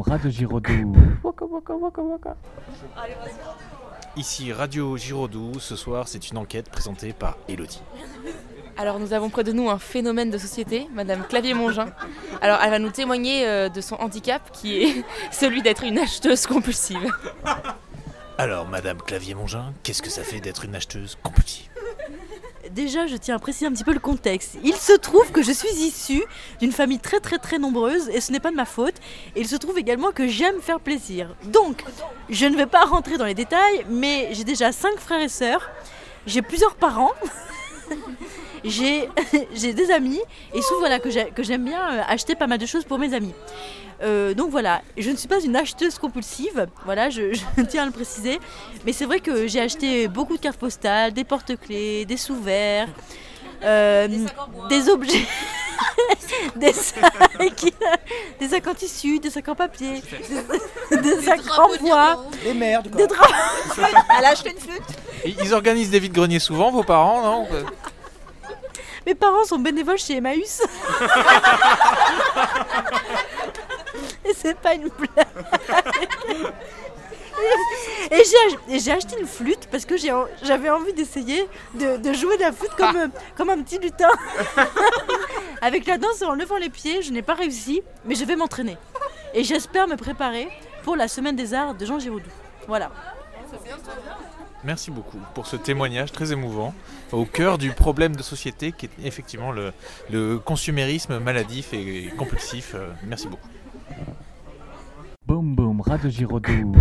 Radio Giraudoux. Waka waka waka waka. Ici Radio Giraudoux, ce soir c'est une enquête présentée par Elodie. Alors nous avons près de nous un phénomène de société, Madame Clavier-Mongin. Alors elle va nous témoigner euh, de son handicap qui est celui d'être une acheteuse compulsive. Alors Madame Clavier-Mongin, qu'est-ce que ça fait d'être une acheteuse compulsive? Déjà, je tiens à préciser un petit peu le contexte. Il se trouve que je suis issue d'une famille très très très nombreuse et ce n'est pas de ma faute. Et il se trouve également que j'aime faire plaisir. Donc, je ne vais pas rentrer dans les détails, mais j'ai déjà cinq frères et sœurs. J'ai plusieurs parents. j'ai des amis et souvent voilà que j'ai- que j'aime bien euh, acheter pas mal de choses pour mes amis. Euh, donc voilà, je ne suis pas une acheteuse compulsive, voilà, je, je tiens à le préciser, mais c'est vrai que j'ai acheté beaucoup de cartes postales, des porte-clés, des sous-verts, euh, des objets, des sacs, des sacs en tissu, des sacs en papier, des sacs en bois, Des merdes, des draps. Elle a acheté une flûte Et Ils organisent des vides-greniers souvent, vos parents, non Mes parents sont bénévoles chez Emmaüs. Et c'est pas une blague. Et j'ai ach- et j'ai acheté une flûte parce que j'avais envie d'essayer de, de jouer de la flûte comme, euh, comme un petit lutin. Avec la danse et en levant les pieds, je n'ai pas réussi, mais je vais m'entraîner. Et j'espère me préparer pour la semaine des arts de Jean Giraudoux. Voilà. Merci beaucoup pour ce témoignage très émouvant au cœur du problème de société qui est effectivement le, le consumérisme maladif et compulsif. Euh, Merci beaucoup. Boum boum, Radio Giraudoux.